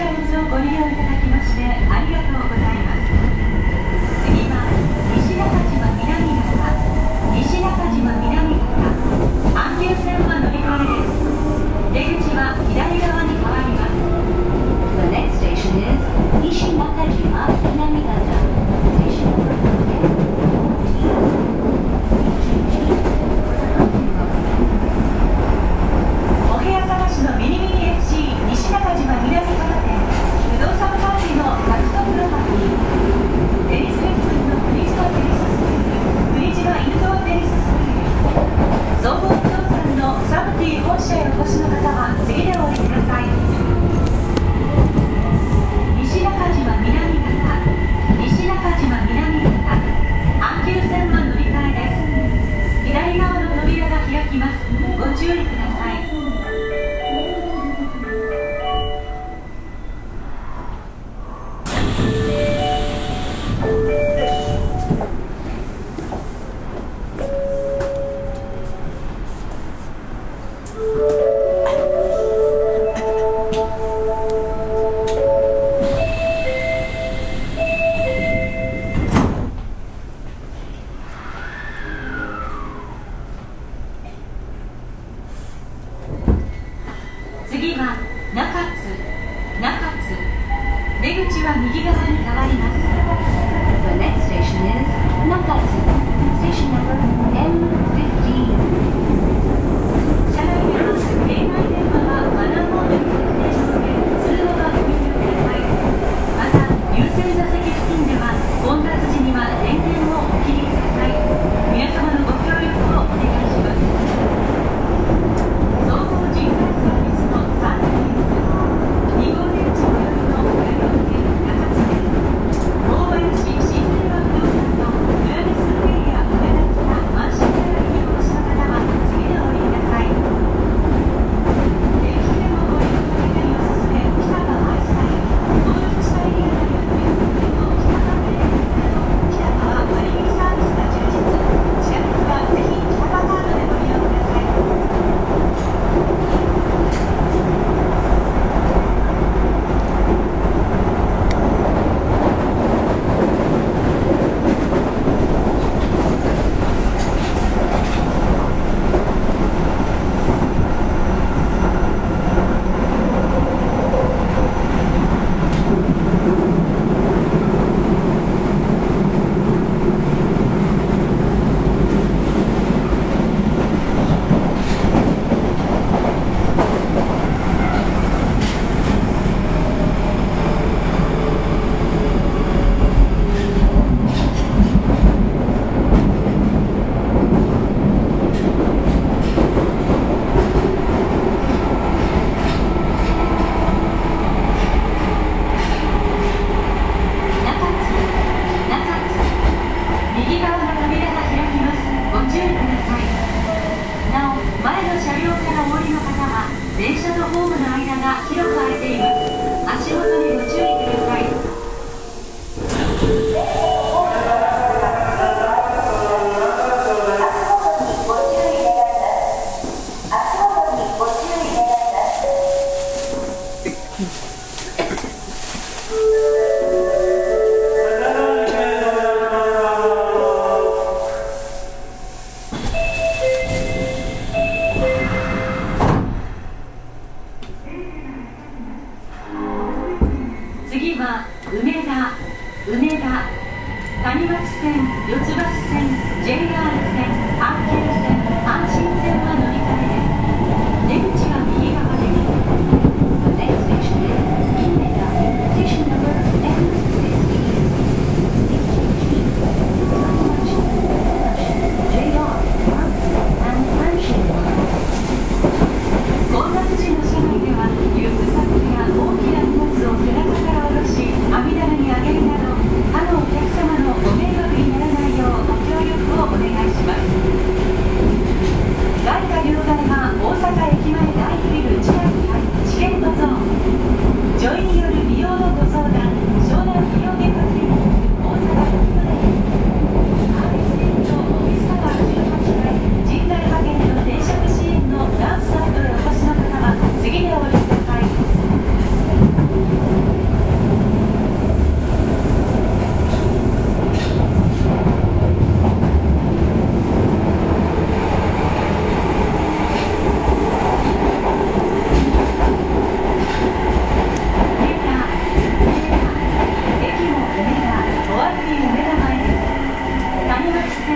阪 Thank you. 右側に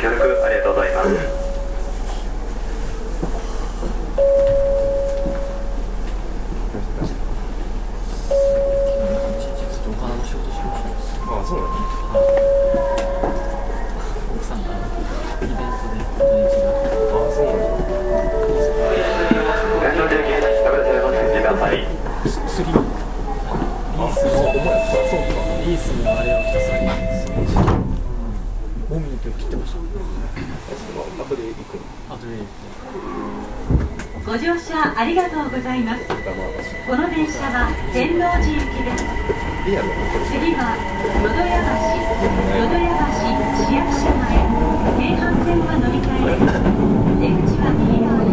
ご5ミリと切ってました？ご乗車ありがとうございます。この電車は天王寺行きです。次は淀屋橋淀屋橋市役所前。京阪線は乗り換えです。出口は右側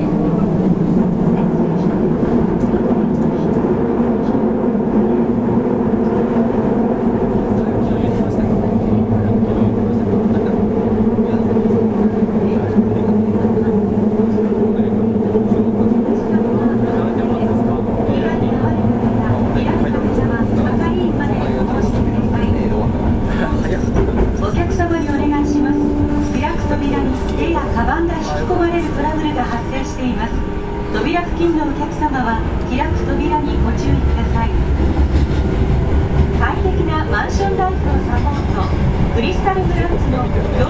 タルグラッツの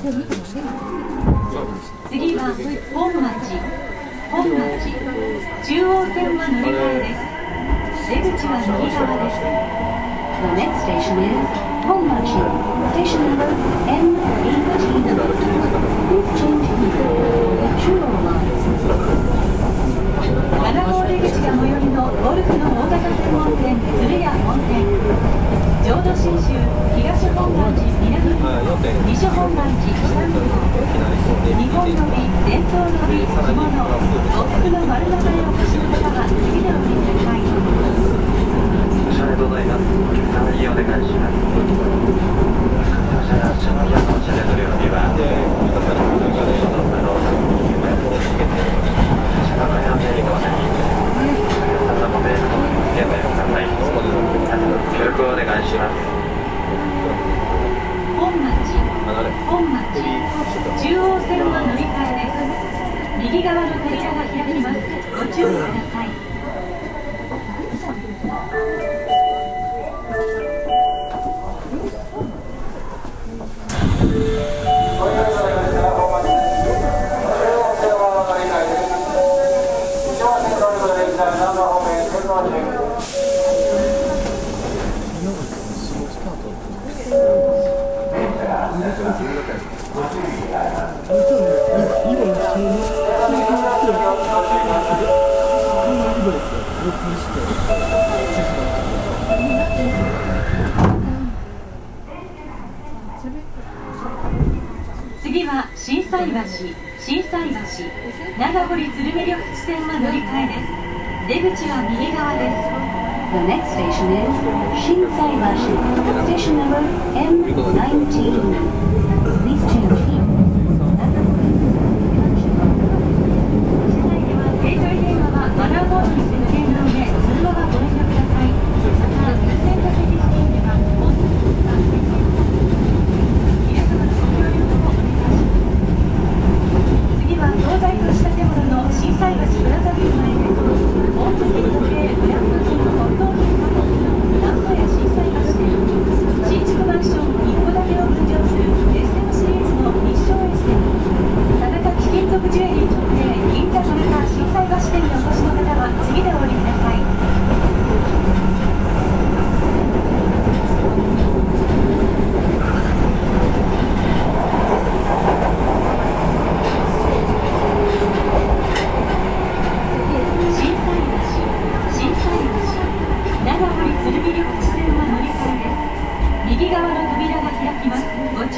次は本町本町中央線は乗り換えです。出口は右側です。The next メント本町 Station number 中央は7号出口が最寄りのゴルフの大型専門店鶴屋本店東本願寺南本願寺北の方日本のり伝統の美着物呉服の丸流れを欲しい。方は次のお見ください。おしゃれとござい。ます。お客様にお願い。します。中央線の乗り換えです右側の扉が開きますご注意ください、Thank you. 次は震災橋震災橋長堀鶴見緑地線の乗り換えです。出口は右側です The 橋。ステーション N19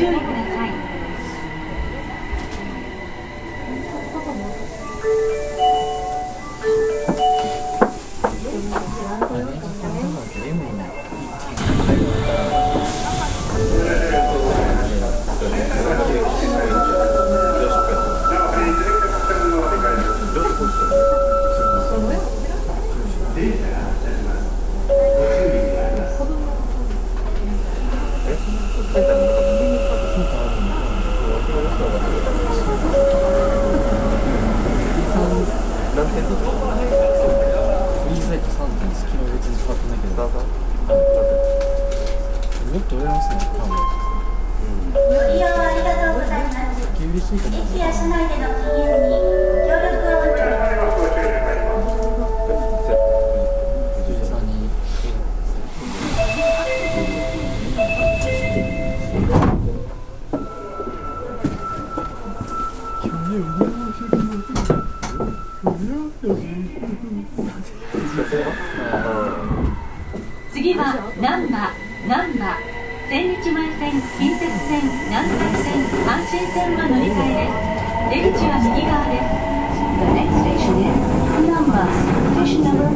注意ください。とサンズ隙間別に使ってないけど。ザザ。もっと売れますね。多分。ご利用ありがとうございます。駅や市内でのに。南海線阪神線は乗り換えです出口は右側です The next station is Number Station Number